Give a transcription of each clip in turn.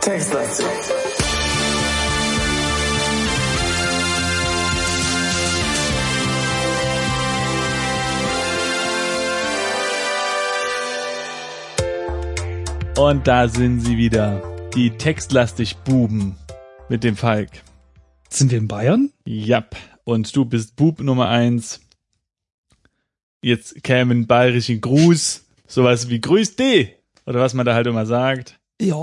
Textlastig. Und da sind sie wieder. Die textlastig Buben mit dem Falk. Sind wir in Bayern? Jap. Und du bist Bub Nummer eins. Jetzt käme ein bayerischen Gruß. Sowas wie Grüß dich. Oder was man da halt immer sagt. Ja,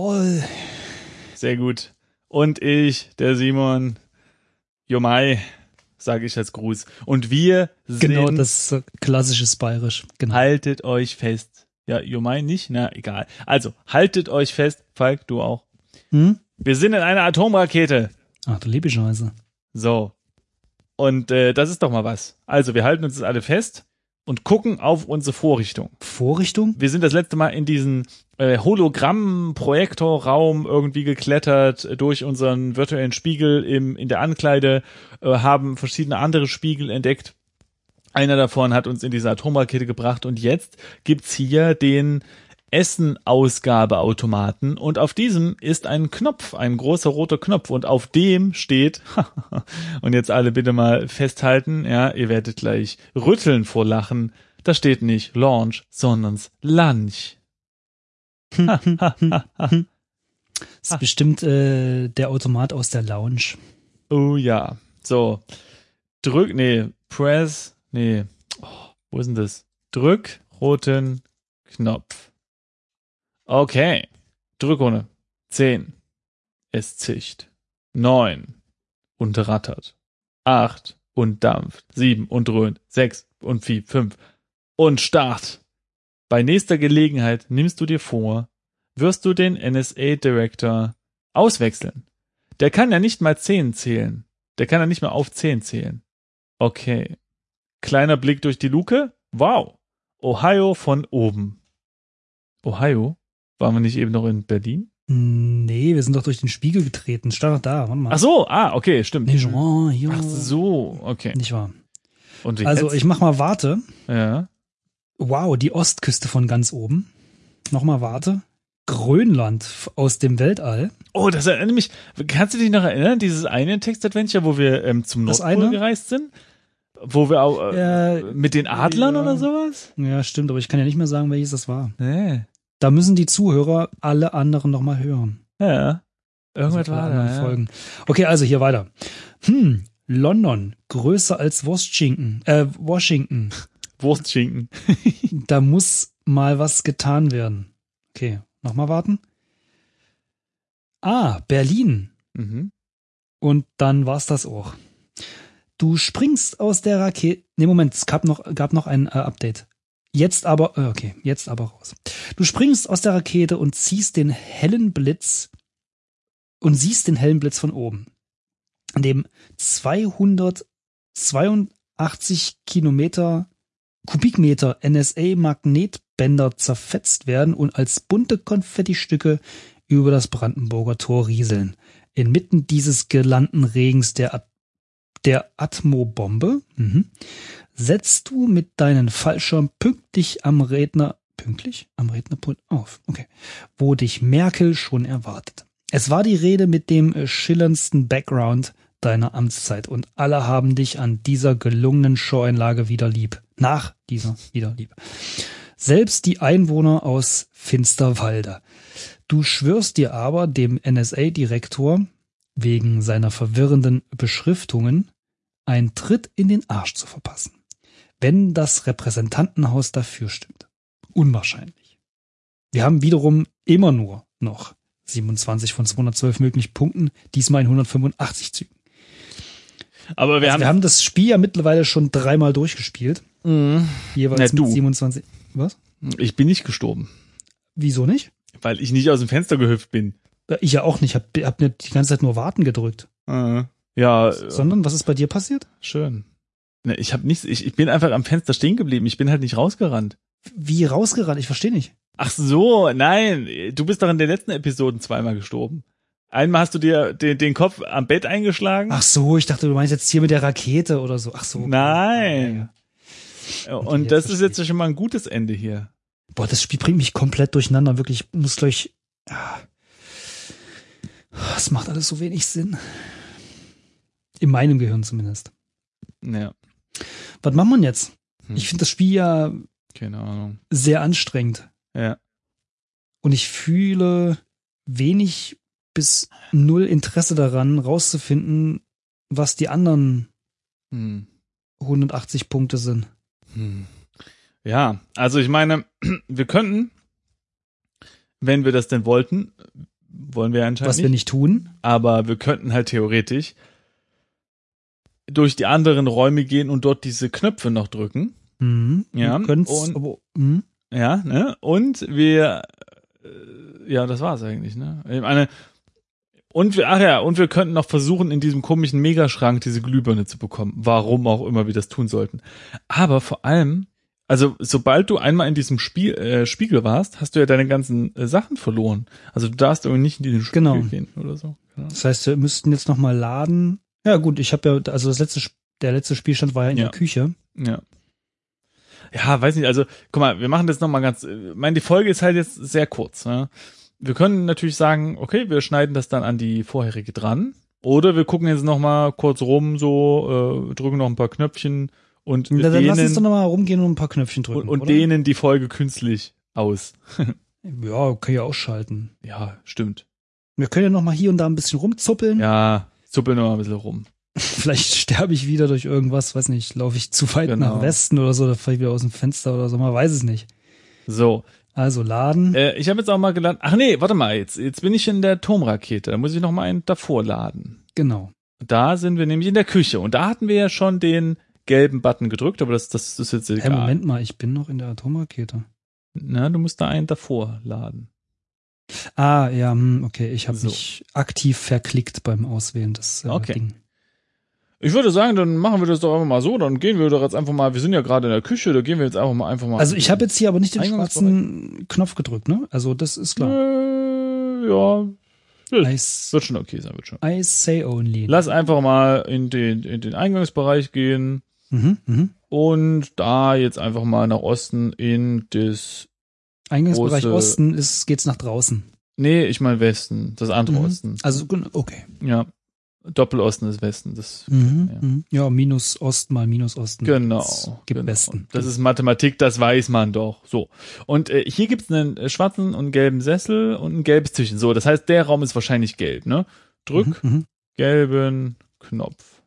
Sehr gut. Und ich, der Simon, Jomai, sage ich als Gruß. Und wir sind, genau, das ist klassisches Bayerisch. Genau. haltet euch fest. Ja, Jomai nicht? Na, egal. Also, haltet euch fest. Falk, du auch. Hm? Wir sind in einer Atomrakete. Ach, du liebe Scheiße. So. Und äh, das ist doch mal was. Also, wir halten uns jetzt alle fest und gucken auf unsere Vorrichtung. Vorrichtung? Wir sind das letzte Mal in diesen äh, Hologramm-Projektorraum irgendwie geklettert durch unseren virtuellen Spiegel im, in der Ankleide, äh, haben verschiedene andere Spiegel entdeckt. Einer davon hat uns in diese Atomrakete gebracht und jetzt gibt's hier den Essen-Ausgabeautomaten und auf diesem ist ein Knopf, ein großer roter Knopf und auf dem steht, und jetzt alle bitte mal festhalten, ja, ihr werdet gleich rütteln vor Lachen, da steht nicht Launch, sondern Lunch. Das ist bestimmt äh, der Automat aus der Lounge. Oh ja. So. Drück, nee, press, nee. Oh, wo ist denn das? Drück roten Knopf. Okay. Drückrunde. Zehn. Es zicht. Neun. Und rattert. Acht. Und dampft. Sieben. Und dröhnt. Sechs. Und vier. Fünf. Und Start. Bei nächster Gelegenheit nimmst du dir vor, wirst du den NSA Director auswechseln. Der kann ja nicht mal zehn zählen. Der kann ja nicht mal auf zehn zählen. Okay. Kleiner Blick durch die Luke. Wow. Ohio von oben. Ohio? Waren wir nicht eben noch in Berlin? Nee, wir sind doch durch den Spiegel getreten. Stand doch da, warte mal. Ach so, ah, okay, stimmt. Nee, Jean, ja. Ach so, okay. Nicht wahr. Und Also jetzt? ich mach mal Warte. ja. Wow, die Ostküste von ganz oben. Nochmal Warte. Grönland aus dem Weltall. Oh, das erinnert mich. Kannst du dich noch erinnern, dieses eine Textadventure, wo wir ähm, zum Das Nordpol eine? gereist sind? Wo wir auch äh, Ja, mit den Adlern ja. oder sowas? ja, stimmt, aber ich kann ja nicht mehr sagen, welches das war. Nee. Da müssen die Zuhörer alle anderen nochmal hören. Ja. Irgendwas Also war da. Ja. Folgen. Okay, also hier weiter. Hm, London, größer als Washington. Äh, Washington. Wurstschinken. Da muss mal was getan werden. Okay, nochmal warten. Ah, Berlin. Mhm. Und dann war's das auch. Du springst aus der Rakete. Nee, Moment, es gab noch, gab noch ein äh, Update. Jetzt aber, äh, okay, jetzt aber raus. Du springst aus der Rakete und ziehst den hellen Blitz und siehst den hellen Blitz von oben, an dem 282 Kilometer Kubikmeter NSA-Magnetbänder zerfetzt werden und als bunte Konfettistücke über das Brandenburger Tor rieseln. Inmitten dieses Girlandenregens der, At der Atmobombe mhm, setzt du mit deinen Fallschirm pünktlich am Redner, pünktlich am Rednerpult auf, okay, wo dich Merkel schon erwartet. Es war die Rede mit dem äh, schillerndsten Background deiner Amtszeit und alle haben dich an dieser gelungenen Showeinlage wieder lieb. Nach dieser wieder lieb. Selbst die Einwohner aus Finsterwalde. Du schwörst dir aber dem NSA-Direktor wegen seiner verwirrenden Beschriftungen einen Tritt in den Arsch zu verpassen, wenn das Repräsentantenhaus dafür stimmt. Unwahrscheinlich. Wir haben wiederum immer nur noch 27 von 212 möglichen Punkten, diesmal in 185 Zügen. Aber wir Also haben, wir haben das Spiel ja mittlerweile schon dreimal durchgespielt. Mhm. Jeweils Na, du. mit 27. Was? ich bin nicht gestorben, Wieso nicht? weil ich nicht aus dem Fenster gehüpft bin. Ich ja auch nicht. Hab, hab mir die ganze Zeit nur warten gedrückt. Äh, Ja, Sondern, was ist bei dir passiert? schön. Ne, ich habe nichts, ich, ich bin einfach am Fenster stehen geblieben. Ich bin halt nicht rausgerannt. Wie rausgerannt? Ich verstehe nicht. Ach so, nein, du bist doch in den letzten Episoden zweimal gestorben. Einmal hast du dir den, den Kopf am Bett eingeschlagen. Ach so, ich dachte, du meinst jetzt hier mit der Rakete oder so. Ach so. Nein. Und jetzt das ist verstehe jetzt schon mal ein gutes Ende hier. Boah, das Spiel bringt mich komplett durcheinander. Wirklich, ich muss gleich. Ah. Es macht alles so wenig Sinn. In meinem Gehirn zumindest. Ja, Was macht man jetzt? Hm. Ich finde das Spiel ja keine Ahnung. sehr anstrengend. Ja. Und ich fühle wenig bis null Interesse daran, rauszufinden, was die anderen Hm. 180 Punkte sind. Hm. Ja, also ich meine, wir könnten, wenn wir das denn wollten, wollen wir anscheinend Was wir nicht tun. aber wir könnten halt theoretisch durch die anderen Räume gehen und dort diese Knöpfe noch drücken. Mhm. Ja, und- aber, mhm. Ja, ne? Und wir, äh, ja, das war's eigentlich, ne? Ich meine, und wir, ach ja, und wir könnten noch versuchen, in diesem komischen Megaschrank diese Glühbirne zu bekommen. Warum auch immer wir das tun sollten. Aber vor allem, also sobald du einmal in diesem Spiel, äh, Spiegel warst, hast du ja deine ganzen äh, Sachen verloren. Also du darfst irgendwie nicht in diesen Spiegel Genau. gehen oder so. Ja. Das heißt, wir müssten jetzt nochmal laden. Ja, gut, ich habe ja, also das letzte, der letzte Spielstand war ja in Ja. der Küche. Ja. Ja, weiß nicht, also, guck mal, wir machen das nochmal ganz, ich meine, die Folge ist halt jetzt sehr kurz. Ne? Wir können natürlich sagen, okay, wir schneiden das dann an die vorherige dran. Oder wir gucken jetzt nochmal kurz rum, so, äh, drücken noch ein paar Knöpfchen und Ja, dann lass uns doch nochmal rumgehen und ein paar Knöpfchen drücken. und, und oder? dehnen die Folge künstlich aus. Ja, kann ja ausschalten. Ja, stimmt. Wir können ja nochmal hier und da ein bisschen rumzuppeln. Ja, zuppeln wir mal ein bisschen rum. Vielleicht sterbe ich wieder durch irgendwas, weiß nicht, laufe ich zu weit Genau. nach Westen oder so, da falle ich wieder aus dem Fenster oder so, man weiß es nicht. So, Also laden. äh, ich habe jetzt auch mal geladen. Ach nee, warte mal, jetzt, jetzt bin ich in der Turmrakete. Da muss ich noch mal einen davor laden. Genau. Da sind wir nämlich in der Küche und da hatten wir ja schon den gelben Button gedrückt, aber das, das ist jetzt Hey, egal. Moment mal, ich bin noch in der Atomrakete. Na, du musst da einen davor laden. Ah, ja, hm, okay, ich habe So. mich aktiv verklickt beim Auswählen des äh, Okay. Ding. Ich würde sagen, dann machen wir das doch einfach mal so, dann gehen wir doch jetzt einfach mal, wir sind ja gerade in der Küche, da gehen wir jetzt einfach mal einfach mal. Also ich habe jetzt hier aber nicht den schwarzen Knopf gedrückt, ne? Also das ist klar. äh, ja, I, wird schon okay sein, wird schon. I say only. Lass einfach mal in den in den Eingangsbereich gehen Mhm, mhm. und da jetzt einfach mal nach Osten in das Eingangsbereich Große- Osten ist, geht's nach draußen. Nee, ich meine Westen, das andere Mhm. Osten. Also gen- okay. Ja. Doppelosten ist Westen, das Mhm, Ja. mhm. Ja, minus Ost mal minus Osten. Genau. Das gibt genau. Westen. Das ist Mathematik, das weiß man doch. So. Und äh, hier gibt's einen äh, schwarzen und gelben Sessel und ein gelbes Tischchen. So, das heißt, der Raum ist wahrscheinlich gelb, ne? Drück Mhm, mhm. gelben Knopf.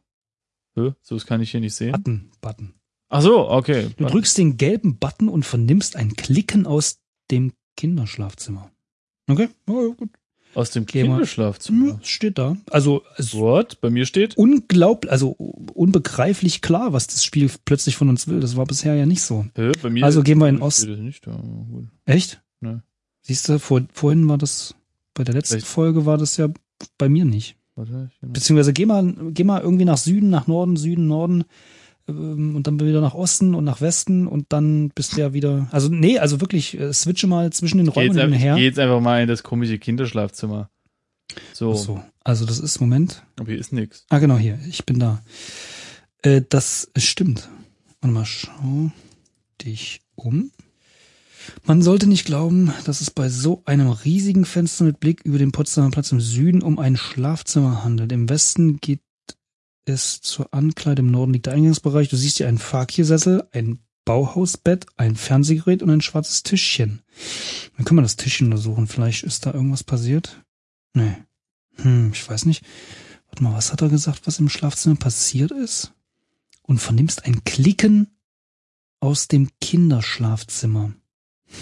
Hä? So, das kann ich hier nicht sehen. Button, Button. Ach so, okay. Du drückst den gelben Button und vernimmst ein Klicken aus dem Kinderschlafzimmer. Okay, ja, ja, gut. Aus dem. Kinderschlafzimmer. Ja, steht da. Also, also What? Bei mir steht? unglaublich, also unbegreiflich klar, was das Spiel plötzlich von uns will. Das war bisher ja nicht so. Hä? Bei mir Also gehen wir in Ost. nicht da. aber gut. Echt? Ne. Siehst du, vor, vorhin war das, bei der letzten Vielleicht- Folge war das ja bei mir nicht. Warte, ich- Beziehungsweise geh mal, geh mal irgendwie nach Süden, nach Norden, Süden, Norden und dann wieder nach Osten und nach Westen und dann bist du ja wieder. Also nee, also wirklich, äh, switche mal zwischen den Räumen hin und einfach, ich her. geh jetzt einfach mal in das komische Kinderschlafzimmer. So, so. Also das ist, Moment. aber hier ist nix. Ah, genau, hier. Ich bin da. Äh, das stimmt. Und mal schau dich um. Man sollte nicht glauben, dass es bei so einem riesigen Fenster mit Blick über den Potsdamer Platz im Süden um ein Schlafzimmer handelt. Im Westen geht es zur Ankleide, im Norden liegt der Eingangsbereich. Du siehst hier einen Fakir-Sessel, ein Bauhausbett, ein Fernsehgerät und ein schwarzes Tischchen. Dann können wir das Tischchen untersuchen. Vielleicht ist da irgendwas passiert. Nee. Hm, ich weiß nicht. Warte mal, was hat er gesagt, was im Schlafzimmer passiert ist? Und vernimmst ein Klicken aus dem Kinderschlafzimmer.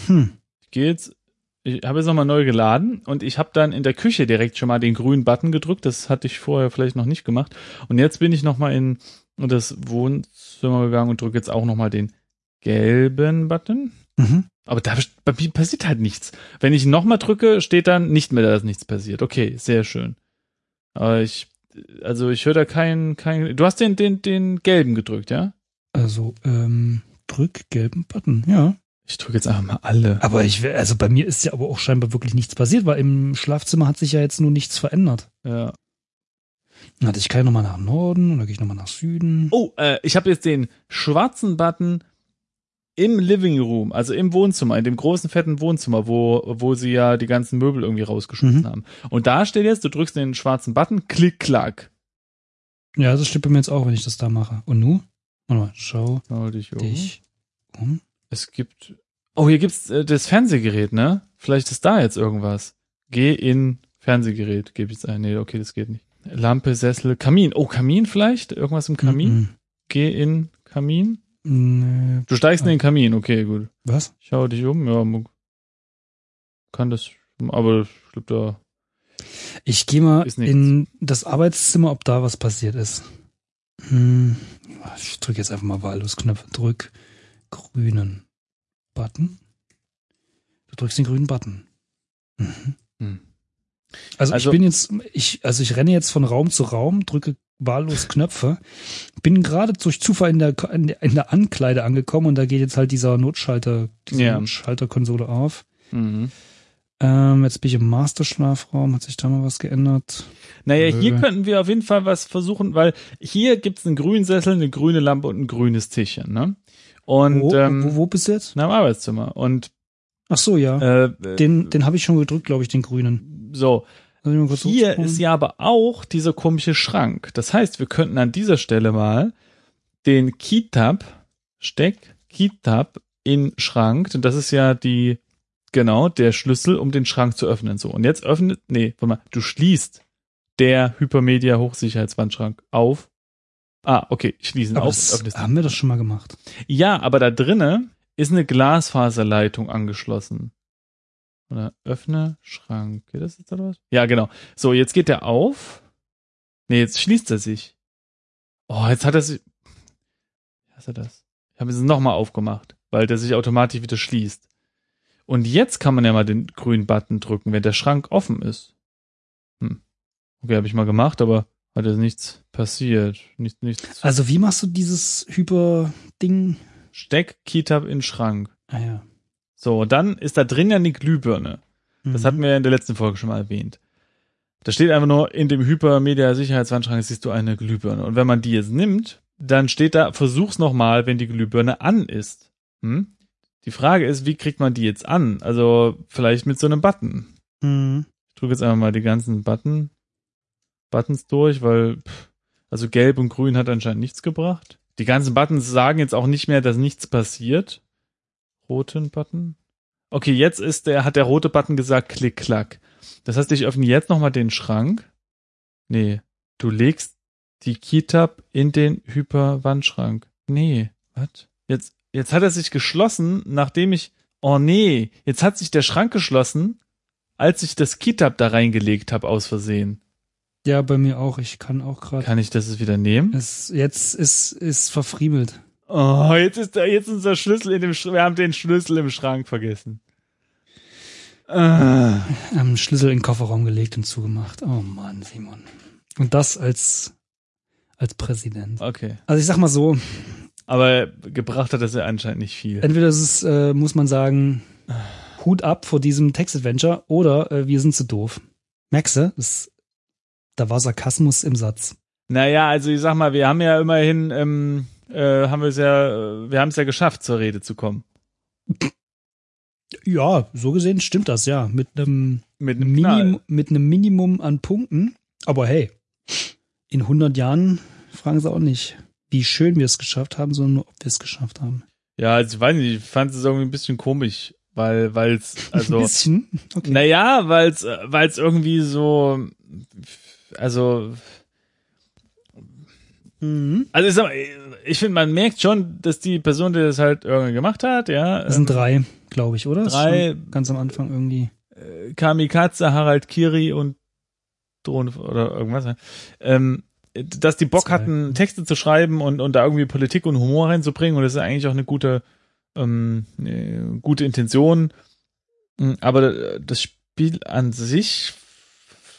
Hm. Jetzt, ich habe jetzt nochmal neu geladen und ich habe dann in der Küche direkt schon mal den grünen Button gedrückt. Das hatte ich vorher vielleicht noch nicht gemacht. Und jetzt bin ich nochmal in das Wohnzimmer gegangen und drücke jetzt auch nochmal den gelben Button. Mhm. Aber da bei mir passiert halt nichts. Wenn ich nochmal drücke, steht dann nicht mehr, dass nichts passiert. Okay, sehr schön. Aber ich, also ich höre da keinen, kein, du hast den, den, den gelben gedrückt, ja? Also, ähm, drück gelben Button, ja. Ich drücke jetzt einfach mal alle. Aber ich, wär- also bei mir ist ja aber auch scheinbar wirklich nichts passiert, weil im Schlafzimmer hat sich ja jetzt nur nichts verändert. Ja. Warte, ich kann ja nochmal nach Norden und dann gehe ich nochmal nach Süden. Oh, äh, ich habe jetzt den schwarzen Button im Living Room, also im Wohnzimmer, in dem großen fetten Wohnzimmer, wo wo sie ja die ganzen Möbel irgendwie rausgeschmissen Mhm. haben. Und da steht jetzt, du drückst den schwarzen Button, klick klack. Ja, das stimmt bei mir jetzt auch, wenn ich das da mache. Und nu? Warte mal, schau Schau dich um. dich um. Es gibt Oh, hier gibt's äh, das Fernsehgerät, ne? Vielleicht ist da jetzt irgendwas. Geh in Fernsehgerät, gebe ich jetzt ein. Nee, okay, das geht nicht. Lampe, Sessel, Kamin. Oh, Kamin vielleicht? Irgendwas im Kamin? Mhm. Geh in Kamin. Nee, Du steigst in den Kamin, okay, gut. was? Schau dich um, ja, kann das, aber ich glaube, da, Ich gehe mal in das Arbeitszimmer, ob da was passiert ist. Hm, ich drücke jetzt einfach mal wahllos Knöpfe. Drück grünen Button. Du drückst den grünen Button. Mhm. Hm. Also, Also- ich bin jetzt, ich, also ich renne jetzt von Raum zu Raum, drücke wahllos Knöpfe, bin gerade durch Zufall in der, in der, Ankleide angekommen und da geht jetzt halt dieser Notschalter, diese Ja. Notschalterkonsole auf. Mhm. Ähm, jetzt bin ich im Masterschlafraum, hat sich da mal was geändert? Naja, hier Nö. könnten wir auf jeden Fall was versuchen, weil hier gibt's einen grünen Sessel, eine grüne Lampe und ein grünes Tischchen, ne? Und, wo, ähm, wo, wo bist du jetzt? na, im Arbeitszimmer. Und, Ach so, ja. äh, den den habe ich schon gedrückt, glaube ich, den grünen. so. Hier ist ja aber auch dieser komische Schrank. Das heißt, wir könnten an dieser Stelle mal den Keytab, Steck, Keytab in Schrank, und das ist ja die, genau, der Schlüssel, um den Schrank zu öffnen. So, und jetzt öffnet, nee, warte mal, du schließt der Hypermedia Hochsicherheitswandschrank auf. Ah, okay, schließen aber auf. das haben wir das schon mal gemacht. Ja, aber da drinne ist eine Glasfaserleitung angeschlossen. Oder öffne Schrank. Geht das jetzt oder was? Ja, genau. So, jetzt geht der auf. Nee, jetzt schließt er sich. Oh, jetzt hat er sich. Wie heißt er das? Ich habe es nochmal aufgemacht, weil der sich automatisch wieder schließt. Und jetzt kann man ja mal den grünen Button drücken, wenn der Schrank offen ist. Hm. Okay, habe ich mal gemacht, aber hat jetzt nichts passiert. Nicht, nichts. Also wie machst du dieses Hyper-Ding? Steck Kitab in Schrank. Ah ja. So, dann ist da drin ja eine Glühbirne. Das Mhm. hatten wir ja in der letzten Folge schon mal erwähnt. Da steht einfach nur, in dem Hypermedia-Sicherheitswandschrank siehst du eine Glühbirne. Und wenn man die jetzt nimmt, dann steht da, versuch's nochmal, wenn die Glühbirne an ist. Hm? Die Frage ist, wie kriegt man die jetzt an? Also vielleicht mit so einem Button. Mhm. Ich drücke jetzt einfach mal die ganzen Button, Buttons durch, weil, pff, also gelb und grün hat anscheinend nichts gebracht. Die ganzen Buttons sagen jetzt auch nicht mehr, dass nichts passiert. Roten Button. Okay, jetzt ist der, hat der rote Button gesagt, klick, klack. Das heißt, ich öffne jetzt nochmal den Schrank. Nee, du legst die Keytab in den Hyperwandschrank. Nee, was? Jetzt, jetzt hat er sich geschlossen, nachdem ich, oh nee, jetzt hat sich der Schrank geschlossen, als ich das Keytab da reingelegt habe aus Versehen. Ja, bei mir auch. Ich kann auch gerade. Kann ich das jetzt wieder nehmen? Es jetzt ist ist verfriemelt. Oh, jetzt ist da, jetzt ist unser Schlüssel in dem Sch wir haben den Schlüssel im Schrank vergessen. Ah. Am Schlüssel in den Kofferraum gelegt und zugemacht. Oh Mann, Simon. Und das als als Präsident. Okay. Also ich sag mal so, Aber gebracht hat das ja anscheinend nicht viel. entweder ist es, äh, muss man sagen, Hut ab vor diesem Text-Adventure oder äh, wir sind zu doof. Merkst du? Das, da war Sarkasmus im Satz. Naja, also ich sag mal, wir haben ja immerhin, ähm, äh, haben wir es ja, wir haben es ja geschafft, zur Rede zu kommen. Ja, so gesehen stimmt das, ja. Mit einem Mit einem mit einem Minimum an Punkten. Aber hey, in 100 Jahren fragen sie auch nicht, wie schön wir es geschafft haben, sondern nur, ob wir es geschafft haben. Ja, also ich weiß nicht, ich fand es irgendwie ein bisschen komisch, weil, weil es, also, Ein bisschen. Okay. naja, weil es, weil es irgendwie so, also, Mhm. also ich, sag ich finde, man merkt schon, dass die Person, die das halt irgendwie gemacht hat, ja, Das sind drei, glaube ich, oder? Drei- Ganz am Anfang irgendwie. äh, Kamikaze, Harald Kiri und Drohne oder irgendwas, ähm, dass die Bock Zwei. hatten, Texte zu schreiben und, und da irgendwie Politik und Humor reinzubringen und das ist eigentlich auch eine gute, ähm, eine gute Intention. Mm, Aber das Spiel an sich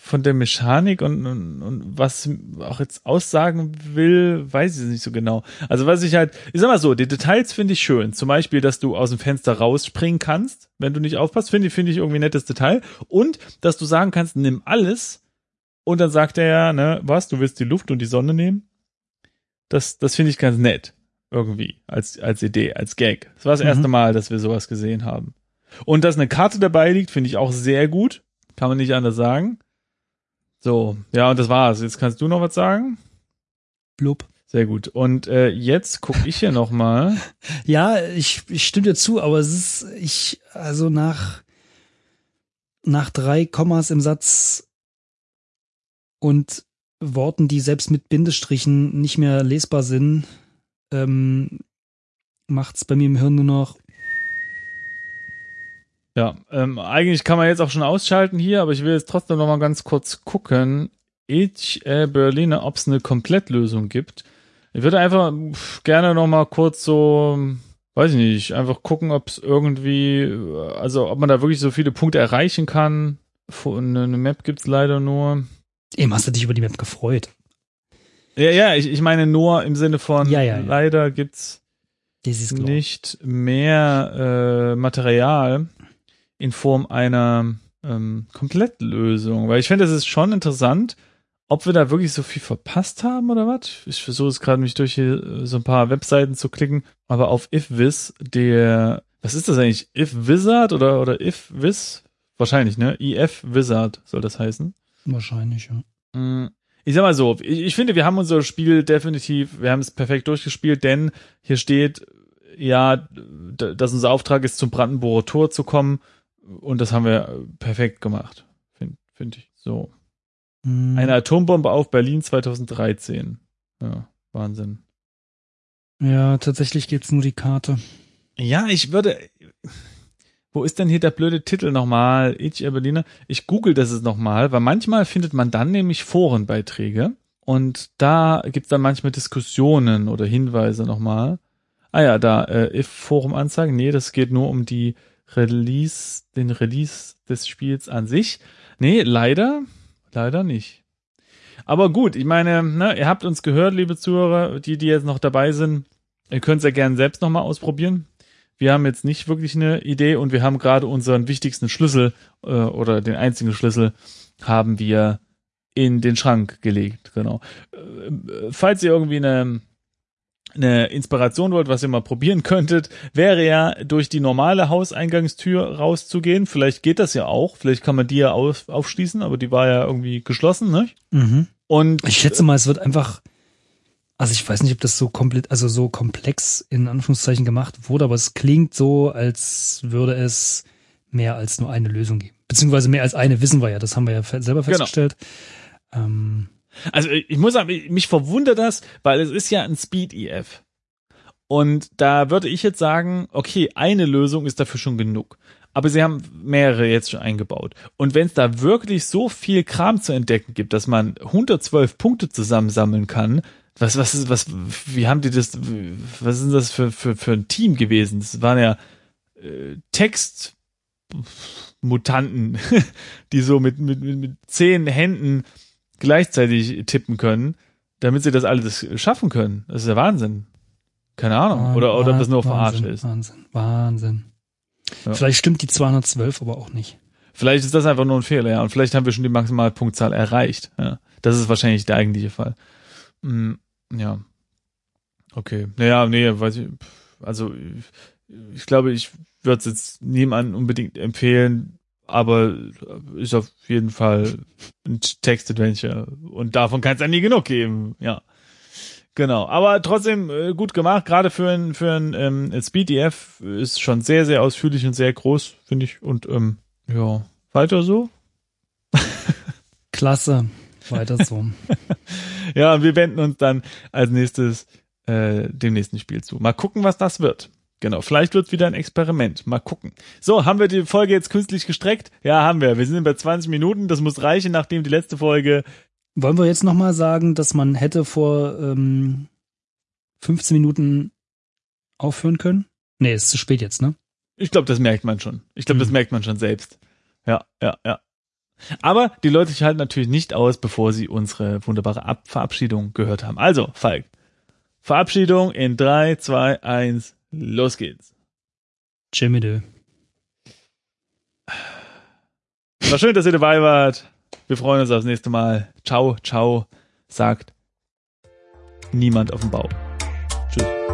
von der Mechanik und, und, und was auch jetzt aussagen will, weiß ich nicht so genau. Also was ich halt, ich sag mal so, die Details finde ich schön. Zum Beispiel, dass du aus dem Fenster rausspringen kannst, wenn du nicht aufpasst, finde ich, finde ich irgendwie ein nettes Detail. Und, dass du sagen kannst, nimm alles. Und dann sagt er ja, ne, was, du willst die Luft und die Sonne nehmen? Das, das finde ich ganz nett. Irgendwie. Als, als Idee, als Gag. Das war das mhm. erste Mal, dass wir sowas gesehen haben. Und dass eine Karte dabei liegt, finde ich auch sehr gut. Kann man nicht anders sagen. So, ja, und das war's. Jetzt kannst du noch was sagen? Blub. Sehr gut. Und äh, jetzt gucke ich hier noch mal. ja, ich, ich stimme dir zu, aber es ist ich also nach nach drei Kommas im Satz und Worten, die selbst mit Bindestrichen nicht mehr lesbar sind, ähm, macht's bei mir im Hirn nur noch ja, ähm, eigentlich kann man jetzt auch schon ausschalten hier, aber ich will jetzt trotzdem noch mal ganz kurz gucken, ich äh, Berliner, ob es eine Komplettlösung gibt. Ich würde einfach gerne noch mal kurz so, weiß ich nicht, einfach gucken, ob es irgendwie, also ob man da wirklich so viele Punkte erreichen kann. Eine Map gibt's leider nur. Eben hast du dich über die Map gefreut. Ja, ja, ich, ich meine nur im Sinne von ja, ja, ja. leider gibt's nicht mehr äh, Material in Form einer ähm, Komplettlösung. Weil ich finde, das ist schon interessant, ob wir da wirklich so viel verpasst haben oder was. Ich versuche es gerade mich durch hier äh, so ein paar Webseiten zu klicken, aber auf IfWiz, der, was ist das eigentlich? IfWizard oder, oder IfWiz? Wahrscheinlich, ne? IF Wizard soll das heißen. Wahrscheinlich, ja. Mm, ich sag mal so, ich, ich finde, wir haben unser Spiel definitiv, wir haben es perfekt durchgespielt, denn hier steht, ja, dass unser Auftrag ist, zum Brandenburger Tor zu kommen und das haben wir perfekt gemacht, finde find ich. So. Hm. Eine Atombombe auf Berlin 2013. Ja, Wahnsinn. Ja, tatsächlich gibt's nur die Karte. Ja, ich würde. Wo ist denn hier der blöde Titel nochmal? Ich Berliner. Ich google das jetzt nochmal, weil manchmal findet man dann nämlich Forenbeiträge und da gibt's dann manchmal Diskussionen oder Hinweise nochmal. Ah ja, da, äh, if Forum anzeigen. Nee, das geht nur um die Release, den Release des Spiels an sich. Nee, leider, leider nicht. Aber gut, ich meine, ne, ihr habt uns gehört, liebe Zuhörer, die, die jetzt noch dabei sind. Ihr könnt es ja gerne selbst nochmal ausprobieren. Wir haben jetzt nicht wirklich eine Idee und wir haben gerade unseren wichtigsten Schlüssel äh, oder den einzigen Schlüssel haben wir in den Schrank gelegt. Genau. Äh, falls ihr irgendwie eine eine Inspiration wollt, was ihr mal probieren könntet, wäre ja durch die normale Hauseingangstür rauszugehen. Vielleicht geht das ja auch. Vielleicht kann man die ja auf, aufschließen, aber die war ja irgendwie geschlossen, ne? Mhm. Und ich schätze mal, es wird einfach, also ich weiß nicht, ob das so komplett, also so komplex in Anführungszeichen gemacht wurde, aber es klingt so, als würde es mehr als nur eine Lösung geben. Beziehungsweise mehr als eine wissen wir ja, das haben wir ja selber genau. festgestellt. Genau. Ähm, also ich muss sagen, mich verwundert das, weil es ist ja ein Speed-EF. Und da würde ich jetzt sagen, okay, eine Lösung ist dafür schon genug. Aber sie haben mehrere jetzt schon eingebaut. Und wenn es da wirklich so viel Kram zu entdecken gibt, dass man 112 Punkte zusammensammeln kann, was, was ist, was, wie haben die das, was ist das für, für, für ein Team gewesen? Das waren ja äh, Textmutanten, die so mit, mit, mit, mit zehn Händen gleichzeitig tippen können, damit sie das alles schaffen können. Das ist ja Wahnsinn. Keine Ahnung. Oder, oder ob das nur Verarsche ist. Wahnsinn, Wahnsinn. Ja. Vielleicht stimmt die 212 aber auch nicht. Vielleicht ist das einfach nur ein Fehler, ja. Und vielleicht haben wir schon die maximale Punktzahl erreicht. Ja. Das ist wahrscheinlich der eigentliche Fall. Hm, ja. Okay. Naja, nee, weiß ich. Also, ich glaube, ich würde es jetzt niemandem unbedingt empfehlen, aber ist auf jeden Fall ein Text-Adventure und davon kann es ja nie genug geben, ja. Genau, aber trotzdem äh, gut gemacht, gerade für ein für ein ähm, Speed EF ist schon sehr sehr ausführlich und sehr groß, finde ich und ähm, ja, weiter so. Klasse, weiter so. ja, wir wenden uns dann als nächstes äh, dem nächsten Spiel zu. Mal gucken, was das wird. Genau, vielleicht wird wieder ein Experiment. Mal gucken. So, haben wir die Folge jetzt künstlich gestreckt? Ja, haben wir. Wir sind bei 20 Minuten. Das muss reichen, nachdem die letzte Folge. Wollen wir jetzt nochmal sagen, dass man hätte vor ähm, 15 Minuten aufhören können? Nee, ist zu spät jetzt, ne? Ich glaube, das merkt man schon. Ich glaube, mhm. das merkt man schon selbst. Ja, ja, ja. Aber die Leute halten natürlich nicht aus, bevor sie unsere wunderbare Ab Verabschiedung gehört haben. Also, Falk, Verabschiedung in 3, 2, 1, los geht's. Jimmy. War schön, dass ihr dabei wart. Wir freuen uns aufs nächste Mal. Ciao, ciao, sagt niemand auf dem Bau. Tschüss.